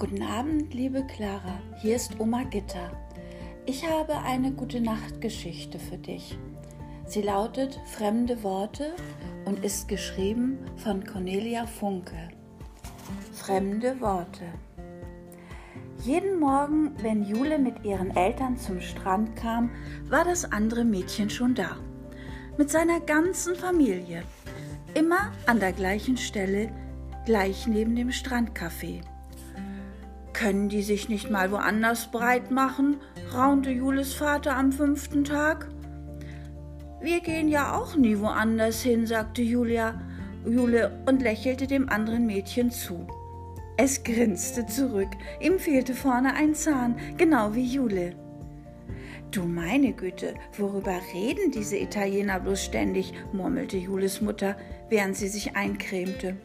Guten Abend, liebe Clara. Hier ist Oma Gitta. Ich habe eine gute Nachtgeschichte für dich. Sie lautet Fremde Worte und ist geschrieben von Cornelia Funke. Fremde Worte. Jeden Morgen, wenn Jule mit ihren Eltern zum Strand kam, war das andere Mädchen schon da. Mit seiner ganzen Familie. Immer an der gleichen Stelle, gleich neben dem Strandcafé. Können die sich nicht mal woanders breit machen? raunte Jules Vater am fünften Tag. Wir gehen ja auch nie woanders hin, sagte Julia, Jule und lächelte dem anderen Mädchen zu. Es grinste zurück, ihm fehlte vorne ein Zahn, genau wie Jule. Du meine Güte, worüber reden diese Italiener bloß ständig, murmelte Jules Mutter, während sie sich eincremte.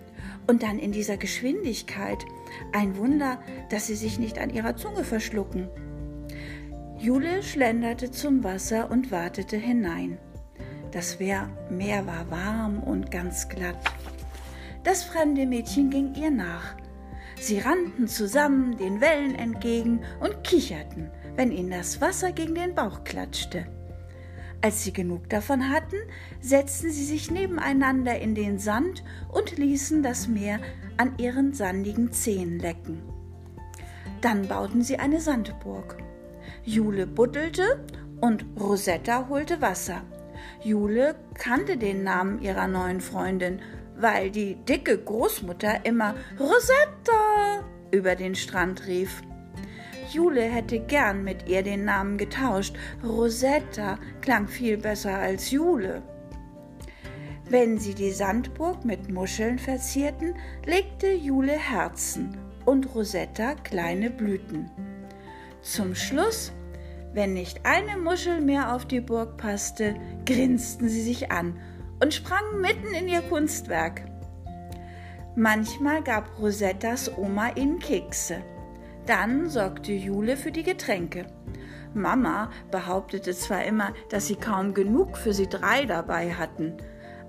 Und dann in dieser Geschwindigkeit. Ein Wunder, dass sie sich nicht an ihrer Zunge verschlucken. Jule schlenderte zum Wasser und wartete hinein. Das Meer war warm und ganz glatt. Das fremde Mädchen ging ihr nach. Sie rannten zusammen den Wellen entgegen und kicherten, wenn ihnen das Wasser gegen den Bauch klatschte. Als sie genug davon hatten, setzten sie sich nebeneinander in den Sand und ließen das Meer an ihren sandigen Zehen lecken. Dann bauten sie eine Sandburg. Jule buddelte und Rosetta holte Wasser. Jule kannte den Namen ihrer neuen Freundin, weil die dicke Großmutter immer Rosetta über den Strand rief. Jule hätte gern mit ihr den Namen getauscht. Rosetta klang viel besser als Jule. Wenn sie die Sandburg mit Muscheln verzierten, legte Jule Herzen und Rosetta kleine Blüten. Zum Schluss, wenn nicht eine Muschel mehr auf die Burg passte, grinsten sie sich an und sprangen mitten in ihr Kunstwerk. Manchmal gab Rosettas Oma ihnen Kekse. Dann sorgte Jule für die Getränke. Mama behauptete zwar immer, dass sie kaum genug für sie drei dabei hatten,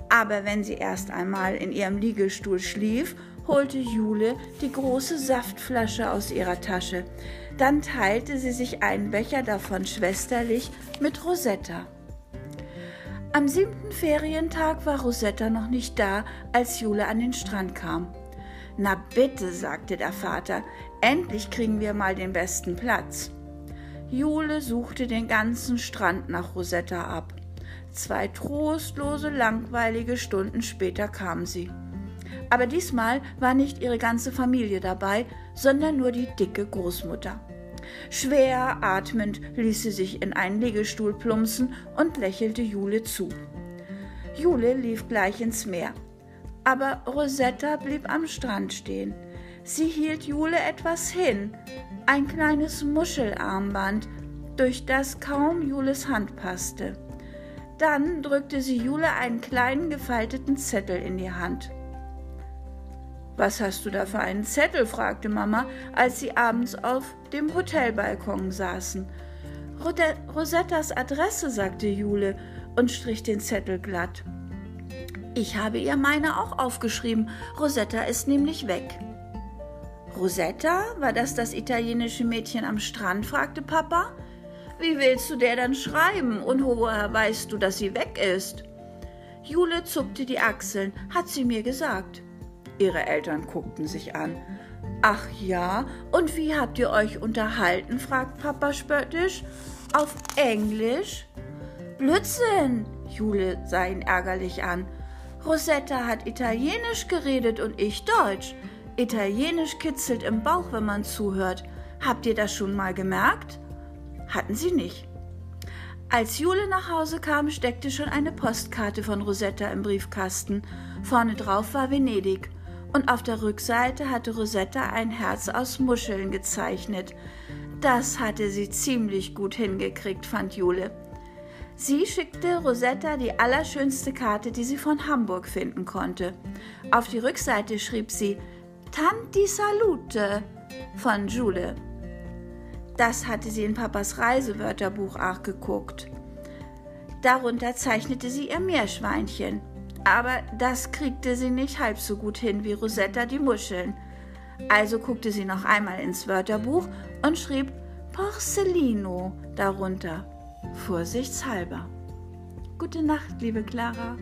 aber wenn sie erst einmal in ihrem Liegestuhl schlief, holte Jule die große Saftflasche aus ihrer Tasche. Dann teilte sie sich einen Becher davon schwesterlich mit Rosetta. Am siebten Ferientag war Rosetta noch nicht da, als Jule an den Strand kam. Na bitte, sagte der Vater, endlich kriegen wir mal den besten Platz. Jule suchte den ganzen Strand nach Rosetta ab. Zwei trostlose, langweilige Stunden später kam sie. Aber diesmal war nicht ihre ganze Familie dabei, sondern nur die dicke Großmutter. Schwer atmend ließ sie sich in einen Liegestuhl plumpsen und lächelte Jule zu. Jule lief gleich ins Meer aber Rosetta blieb am Strand stehen. Sie hielt Jule etwas hin, ein kleines Muschelarmband, durch das kaum Jules Hand passte. Dann drückte sie Jule einen kleinen gefalteten Zettel in die Hand. Was hast du da für einen Zettel? fragte Mama, als sie abends auf dem Hotelbalkon saßen. Rosettas Adresse, sagte Jule und strich den Zettel glatt. Ich habe ihr meine auch aufgeschrieben. Rosetta ist nämlich weg. Rosetta? War das das italienische Mädchen am Strand? fragte Papa. Wie willst du der dann schreiben? Und woher weißt du, dass sie weg ist? Jule zuckte die Achseln. Hat sie mir gesagt. Ihre Eltern guckten sich an. Ach ja, und wie habt ihr euch unterhalten? fragt Papa spöttisch. Auf Englisch? Blödsinn! Jule sah ihn ärgerlich an. Rosetta hat Italienisch geredet und ich Deutsch. Italienisch kitzelt im Bauch, wenn man zuhört. Habt ihr das schon mal gemerkt? Hatten sie nicht. Als Jule nach Hause kam, steckte schon eine Postkarte von Rosetta im Briefkasten. Vorne drauf war Venedig. Und auf der Rückseite hatte Rosetta ein Herz aus Muscheln gezeichnet. Das hatte sie ziemlich gut hingekriegt, fand Jule. Sie schickte Rosetta die allerschönste Karte, die sie von Hamburg finden konnte. Auf die Rückseite schrieb sie Tanti Salute von Jule. Das hatte sie in Papas Reisewörterbuch auch geguckt. Darunter zeichnete sie ihr Meerschweinchen. Aber das kriegte sie nicht halb so gut hin wie Rosetta die Muscheln. Also guckte sie noch einmal ins Wörterbuch und schrieb Porcellino darunter, vorsichtshalber. Gute Nacht, liebe Clara.